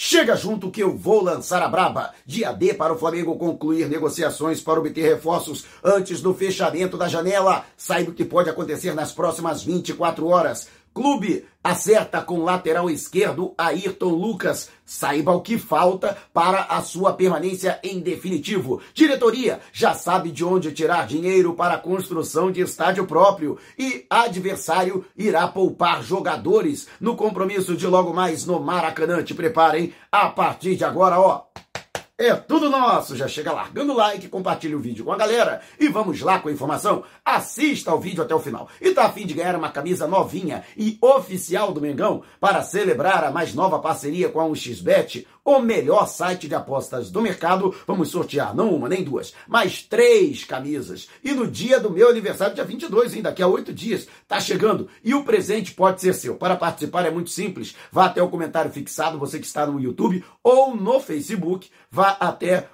Chega junto que eu vou lançar a braba. Dia D para o Flamengo concluir negociações para obter reforços antes do fechamento da janela. Saiba o que pode acontecer nas próximas 24 horas. Clube acerta com lateral esquerdo Ayrton Lucas. Saiba o que falta para a sua permanência em definitivo. Diretoria já sabe de onde tirar dinheiro para a construção de estádio próprio. E adversário irá poupar jogadores no compromisso de logo mais no Maracanã. Te preparem a partir de agora, ó. É tudo nosso! Já chega largando o like, compartilha o vídeo com a galera e vamos lá com a informação. Assista ao vídeo até o final. E tá a fim de ganhar uma camisa novinha e oficial do Mengão para celebrar a mais nova parceria com a 1xBet? O melhor site de apostas do mercado. Vamos sortear não uma nem duas, mas três camisas. E no dia do meu aniversário, dia 22, hein, daqui a oito dias, tá chegando. E o presente pode ser seu. Para participar é muito simples. Vá até o comentário fixado, você que está no YouTube ou no Facebook, vá até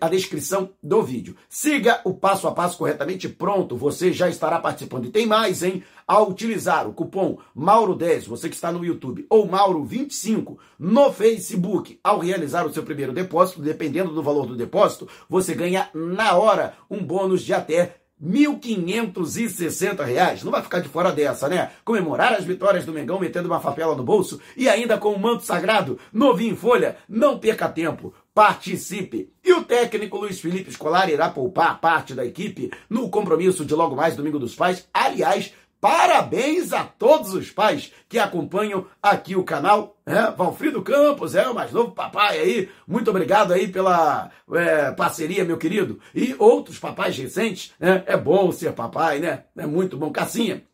a descrição do vídeo. Siga o passo a passo corretamente, pronto, você já estará participando. E tem mais, hein? Ao utilizar o cupom Mauro10, você que está no YouTube, ou Mauro25 no Facebook, ao realizar o seu primeiro depósito, dependendo do valor do depósito, você ganha na hora um bônus de até R$ 1.560. Não vai ficar de fora dessa, né? Comemorar as vitórias do Mengão metendo uma favela no bolso e ainda com o manto sagrado, novinho em folha. Não perca tempo. Participe! E o técnico Luiz Felipe Scolari irá poupar parte da equipe no compromisso de logo mais Domingo dos Pais. Aliás, Parabéns a todos os pais que acompanham aqui o canal. É, Valfrido Campos, é o mais novo papai aí. Muito obrigado aí pela é, parceria, meu querido. E outros papais recentes, né? É bom ser papai, né? É muito bom. Cassinha,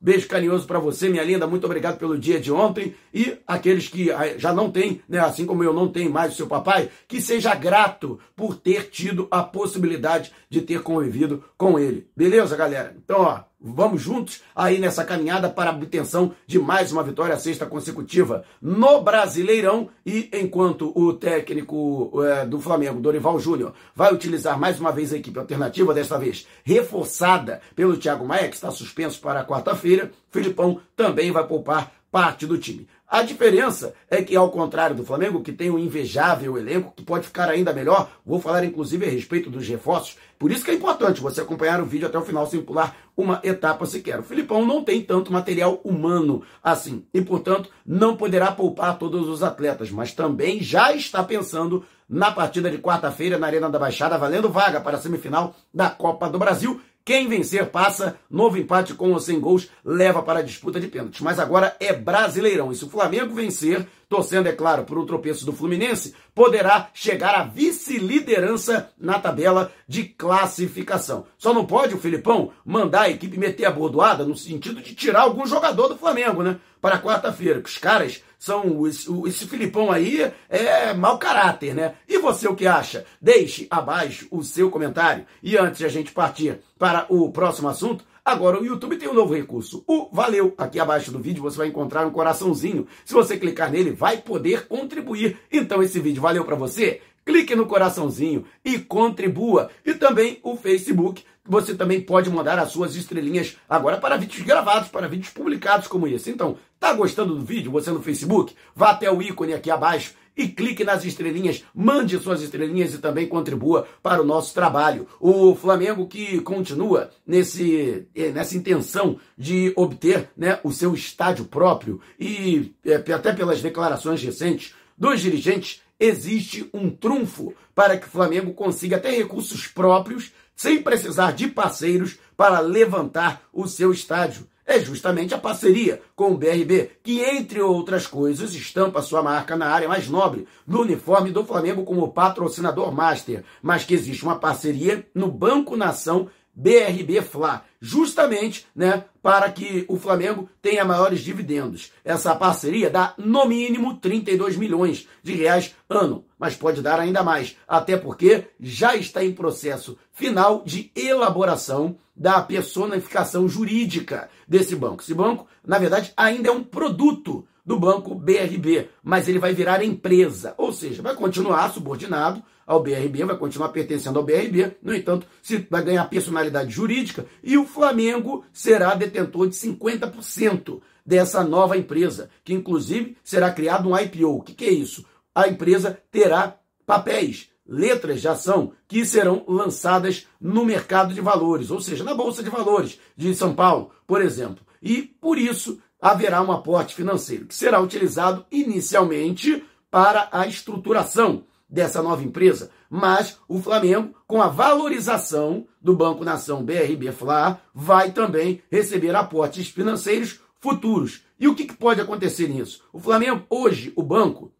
Beijo carinhoso para você, minha linda. Muito obrigado pelo dia de ontem. E aqueles que ah, já não têm, né, assim como eu não tenho mais o seu papai, que seja grato por ter tido a possibilidade de ter convivido com ele. Beleza, galera? Então, ó, Vamos juntos aí nessa caminhada para a obtenção de mais uma vitória sexta consecutiva no Brasileirão. E enquanto o técnico é, do Flamengo, Dorival Júnior, vai utilizar mais uma vez a equipe alternativa, desta vez reforçada pelo Thiago Maia, que está suspenso para quarta-feira, Filipão também vai poupar parte do time. A diferença é que, ao contrário do Flamengo, que tem um invejável elenco, que pode ficar ainda melhor, vou falar inclusive a respeito dos reforços, por isso que é importante você acompanhar o vídeo até o final sem pular uma etapa sequer. O Filipão não tem tanto material humano assim, e portanto não poderá poupar todos os atletas, mas também já está pensando na partida de quarta-feira na Arena da Baixada, valendo vaga para a semifinal da Copa do Brasil, quem vencer passa, novo empate com ou sem gols leva para a disputa de pênaltis. Mas agora é Brasileirão. E se o Flamengo vencer, torcendo, é claro, por um tropeço do Fluminense, poderá chegar à vice-liderança na tabela de classificação. Só não pode o Filipão mandar a equipe meter a bordoada no sentido de tirar algum jogador do Flamengo, né? Para quarta-feira, que os caras são. Esse Filipão aí é mau caráter, né? E você o que acha? Deixe abaixo o seu comentário. E antes de a gente partir para o próximo assunto, Agora, o YouTube tem um novo recurso, o Valeu. Aqui abaixo do vídeo você vai encontrar um coraçãozinho. Se você clicar nele, vai poder contribuir. Então, esse vídeo valeu para você? Clique no coraçãozinho e contribua. E também o Facebook. Você também pode mandar as suas estrelinhas agora para vídeos gravados, para vídeos publicados como esse. Então, tá gostando do vídeo? Você no Facebook? Vá até o ícone aqui abaixo e clique nas estrelinhas, mande suas estrelinhas e também contribua para o nosso trabalho. O Flamengo que continua nesse, eh, nessa intenção de obter né, o seu estádio próprio e é, até pelas declarações recentes dos dirigentes, existe um trunfo para que o Flamengo consiga ter recursos próprios sem precisar de parceiros para levantar o seu estádio. É justamente a parceria com o BRB, que, entre outras coisas, estampa sua marca na área mais nobre do uniforme do Flamengo como patrocinador master, mas que existe uma parceria no Banco Nação BRB Fla, justamente, né, para que o Flamengo tenha maiores dividendos. Essa parceria dá no mínimo 32 milhões de reais ano, mas pode dar ainda mais, até porque já está em processo final de elaboração da personificação jurídica desse banco. Esse banco, na verdade, ainda é um produto do banco BRB, mas ele vai virar empresa, ou seja, vai continuar subordinado ao BRB, vai continuar pertencendo ao BRB, no entanto, se vai ganhar personalidade jurídica e o Flamengo será detentor de 50% dessa nova empresa, que inclusive será criado um IPO. O que, que é isso? a empresa terá papéis, letras de ação que serão lançadas no mercado de valores, ou seja, na Bolsa de Valores de São Paulo, por exemplo. E por isso haverá um aporte financeiro que será utilizado inicialmente para a estruturação dessa nova empresa, mas o Flamengo, com a valorização do Banco Nação BRB Fla, vai também receber aportes financeiros futuros. E o que, que pode acontecer nisso? O Flamengo, hoje, o banco,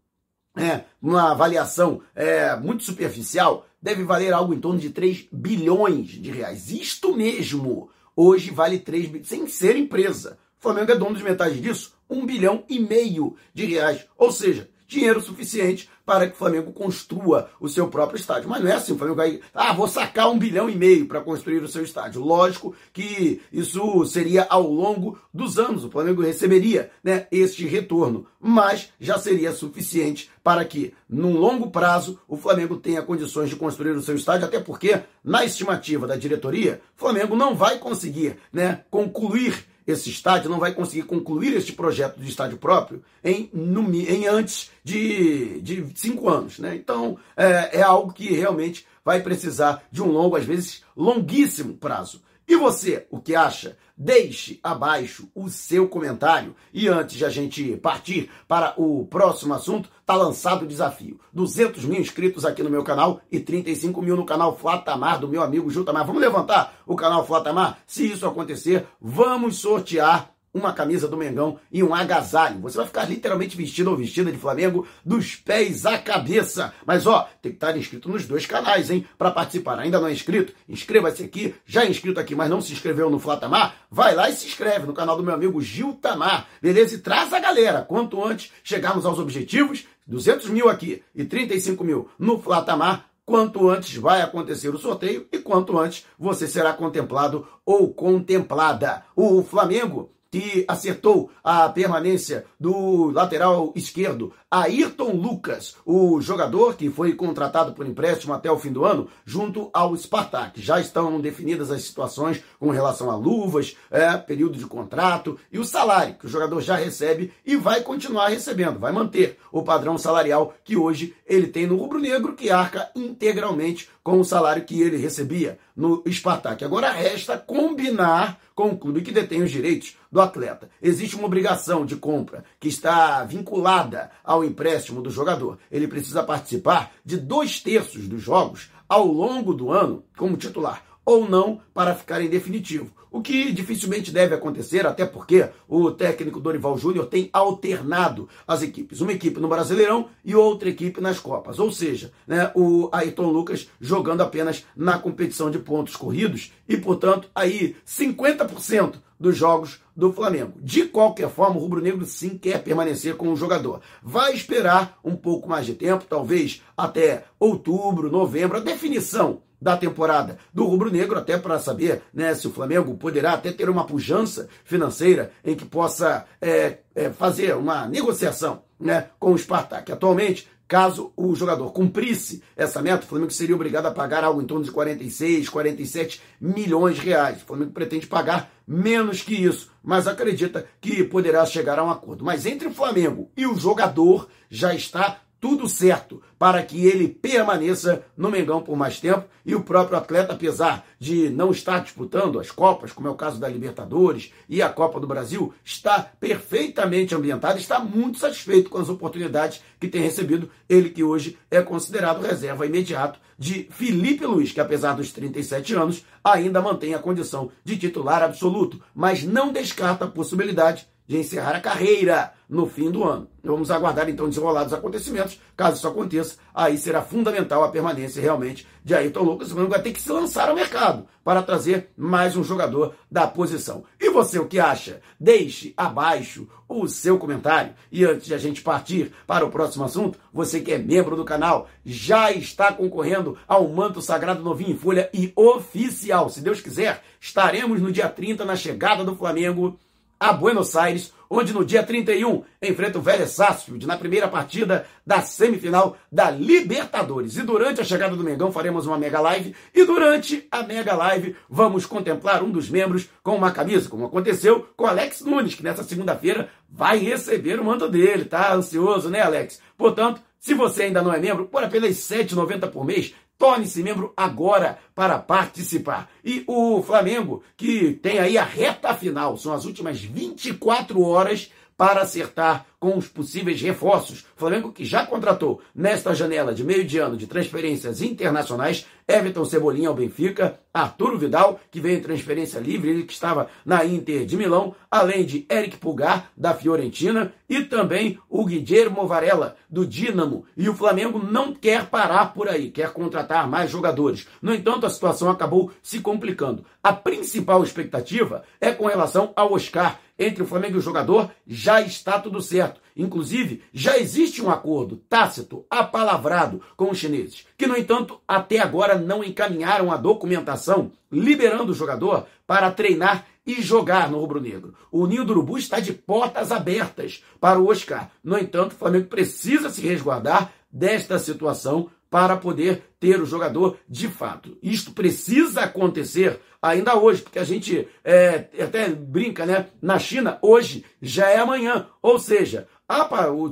é, uma avaliação é, muito superficial, deve valer algo em torno de 3 bilhões de reais. Isto mesmo! Hoje vale 3 bilhões, sem ser empresa. O Flamengo é dono de metade disso, 1 bilhão e meio de reais. Ou seja, dinheiro suficiente para que o Flamengo construa o seu próprio estádio. Mas não é assim, o Flamengo vai, ah, vou sacar um bilhão e meio para construir o seu estádio. Lógico que isso seria ao longo dos anos, o Flamengo receberia né, este retorno, mas já seria suficiente para que, num longo prazo, o Flamengo tenha condições de construir o seu estádio, até porque, na estimativa da diretoria, o Flamengo não vai conseguir né, concluir esse estádio não vai conseguir concluir este projeto de estádio próprio em, no, em antes de, de cinco anos. Né? Então, é, é algo que realmente vai precisar de um longo, às vezes longuíssimo prazo. E você, o que acha? Deixe abaixo o seu comentário. E antes de a gente partir para o próximo assunto, tá lançado o desafio. 200 mil inscritos aqui no meu canal e 35 mil no canal Flatamar do meu amigo Jutamar. Vamos levantar o canal Flatamar? Se isso acontecer, vamos sortear uma camisa do Mengão e um agasalho. Você vai ficar literalmente vestido ou vestida de Flamengo dos pés à cabeça. Mas ó, tem que estar inscrito nos dois canais, hein? Para participar. Ainda não é inscrito? Inscreva-se aqui. Já é inscrito aqui, mas não se inscreveu no Flatamar? Vai lá e se inscreve no canal do meu amigo Gil Tamar. Beleza? E traz a galera. Quanto antes chegarmos aos objetivos, 200 mil aqui e 35 mil no Flatamar, quanto antes vai acontecer o sorteio e quanto antes você será contemplado ou contemplada. O Flamengo que acertou a permanência do lateral esquerdo, Ayrton Lucas, o jogador que foi contratado por empréstimo até o fim do ano, junto ao Spartak. Já estão definidas as situações com relação a luvas, é, período de contrato e o salário que o jogador já recebe e vai continuar recebendo, vai manter o padrão salarial que hoje ele tem no rubro-negro, que arca integralmente com o salário que ele recebia no Spartak. Agora resta combinar com o clube que detém os direitos do atleta. Existe uma obrigação de compra que está vinculada ao empréstimo do jogador. Ele precisa participar de dois terços dos jogos ao longo do ano como titular ou não para ficar em definitivo. O que dificilmente deve acontecer, até porque o técnico Dorival Júnior tem alternado as equipes. Uma equipe no Brasileirão e outra equipe nas Copas. Ou seja, né, o Ayrton Lucas jogando apenas na competição de pontos corridos e, portanto, aí 50% dos jogos do Flamengo. De qualquer forma, o Rubro Negro sim quer permanecer com o jogador. Vai esperar um pouco mais de tempo, talvez até outubro, novembro, a definição da temporada do Rubro Negro, até para saber né, se o Flamengo poderá até ter uma pujança financeira em que possa é, é, fazer uma negociação né, com o Spartak. Atualmente, caso o jogador cumprisse essa meta, o Flamengo seria obrigado a pagar algo em torno de 46, 47 milhões de reais. O Flamengo pretende pagar menos que isso, mas acredita que poderá chegar a um acordo. Mas entre o Flamengo e o jogador já está tudo certo para que ele permaneça no Mengão por mais tempo e o próprio atleta, apesar de não estar disputando as Copas, como é o caso da Libertadores e a Copa do Brasil, está perfeitamente ambientado, está muito satisfeito com as oportunidades que tem recebido, ele que hoje é considerado reserva imediato de Felipe Luiz, que apesar dos 37 anos, ainda mantém a condição de titular absoluto, mas não descarta a possibilidade de encerrar a carreira no fim do ano. Vamos aguardar então desenrolados acontecimentos. Caso isso aconteça, aí será fundamental a permanência realmente de Ayrton Lucas. O Flamengo vai ter que se lançar ao mercado para trazer mais um jogador da posição. E você o que acha? Deixe abaixo o seu comentário. E antes de a gente partir para o próximo assunto, você que é membro do canal já está concorrendo ao manto sagrado novinho em folha e oficial. Se Deus quiser, estaremos no dia 30 na chegada do Flamengo a Buenos Aires, onde no dia 31 enfrenta o Vélez Sarsfield na primeira partida da semifinal da Libertadores. E durante a chegada do Mengão faremos uma mega live e durante a mega live vamos contemplar um dos membros com uma camisa, como aconteceu com Alex Nunes, que nessa segunda-feira vai receber o manto dele. Tá ansioso, né, Alex? Portanto, Se você ainda não é membro, por apenas R$ 7,90 por mês, Torne-se membro agora para participar. E o Flamengo, que tem aí a reta final, são as últimas 24 horas para acertar com os possíveis reforços. Flamengo que já contratou nesta janela de meio de ano de transferências internacionais Everton Cebolinha ao Benfica, Arturo Vidal, que veio em transferência livre, ele que estava na Inter de Milão, além de Eric Pulgar, da Fiorentina, e também o Guilherme Varela, do Dinamo. E o Flamengo não quer parar por aí, quer contratar mais jogadores. No entanto, a situação acabou se complicando. A principal expectativa é com relação ao Oscar. Entre o Flamengo e o jogador, já está tudo certo. Inclusive, já existe um acordo tácito, apalavrado com os chineses, que, no entanto, até agora não encaminharam a documentação liberando o jogador para treinar e jogar no rubro-negro. O Ninho do Urubu está de portas abertas para o Oscar. No entanto, o Flamengo precisa se resguardar desta situação para poder ter o jogador de fato. Isto precisa acontecer ainda hoje, porque a gente é, até brinca, né? Na China, hoje já é amanhã. Ou seja,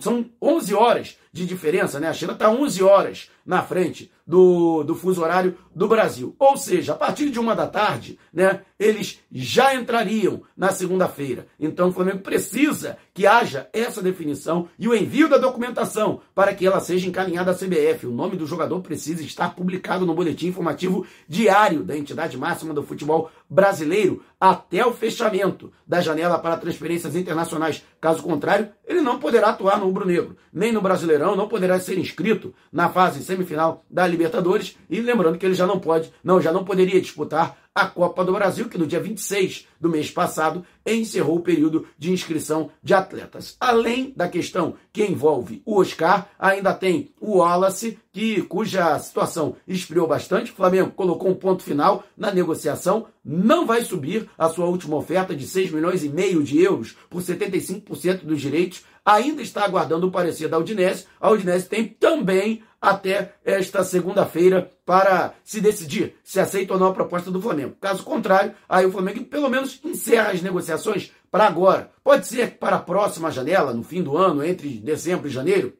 são 11 horas de diferença, né? A China está 11 horas na frente do, do fuso horário do Brasil. Ou seja, a partir de uma da tarde, né, eles já entrariam na segunda-feira. Então o Flamengo precisa que haja essa definição e o envio da documentação para que ela seja encaminhada à CBF. O nome do jogador precisa estar publicado no boletim informativo diário da entidade máxima do futebol brasileiro até o fechamento da janela para transferências internacionais. Caso contrário, ele não poderá atuar no rubro-negro, nem no Brasileirão, não poderá ser inscrito na fase semifinal da Libertadores e lembrando que ele já não pode, não, já não poderia disputar a Copa do Brasil, que no dia 26 do mês passado encerrou o período de inscrição de atletas. Além da questão que envolve o Oscar, ainda tem o Wallace, que, cuja situação esfriou bastante. O Flamengo colocou um ponto final na negociação, não vai subir a sua última oferta de 6 milhões e meio de euros por 75% dos direitos. Ainda está aguardando o parecer da Udinese. A Udinese tem também até esta segunda-feira para se decidir se aceita ou não a proposta do Flamengo. Caso contrário, aí o Flamengo pelo menos encerra as negociações para agora. Pode ser que para a próxima janela, no fim do ano, entre dezembro e janeiro,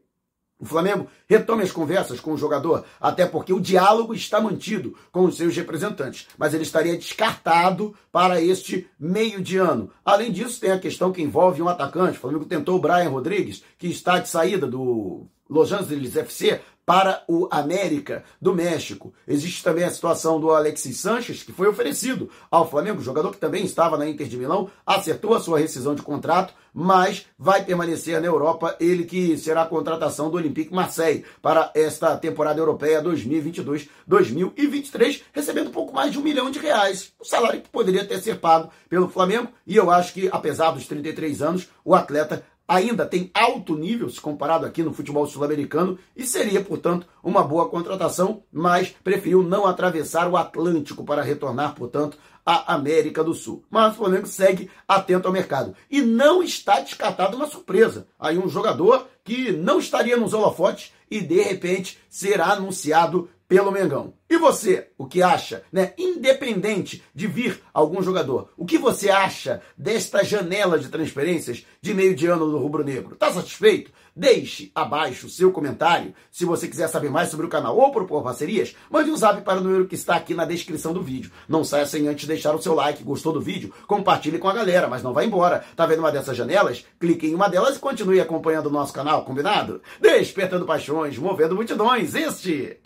o Flamengo retome as conversas com o jogador, até porque o diálogo está mantido com os seus representantes, mas ele estaria descartado para este meio de ano. Além disso, tem a questão que envolve um atacante. O Flamengo tentou o Brian Rodrigues, que está de saída do Los Angeles FC para o América do México. Existe também a situação do Alexis Sanches, que foi oferecido ao Flamengo, jogador que também estava na Inter de Milão, acertou a sua rescisão de contrato, mas vai permanecer na Europa, ele que será a contratação do Olympique Marseille para esta temporada europeia 2022-2023, recebendo um pouco mais de um milhão de reais, o salário que poderia ter sido pago pelo Flamengo, e eu acho que, apesar dos 33 anos, o atleta ainda tem alto nível se comparado aqui no futebol sul-americano e seria, portanto, uma boa contratação, mas preferiu não atravessar o Atlântico para retornar, portanto, à América do Sul. Mas o Flamengo segue atento ao mercado e não está descartado uma surpresa. Aí um jogador que não estaria nos holofotes e de repente será anunciado pelo Mengão. E você, o que acha, né? Independente de vir algum jogador, o que você acha desta janela de transferências de meio de ano do Rubro Negro? Tá satisfeito? Deixe abaixo o seu comentário. Se você quiser saber mais sobre o canal ou propor parcerias, mande um zap para o número que está aqui na descrição do vídeo. Não saia sem antes deixar o seu like. Gostou do vídeo? Compartilhe com a galera, mas não vá embora. Tá vendo uma dessas janelas? Clique em uma delas e continue acompanhando o nosso canal, combinado? Despertando paixões, movendo multidões. Este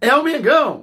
é o Mengão.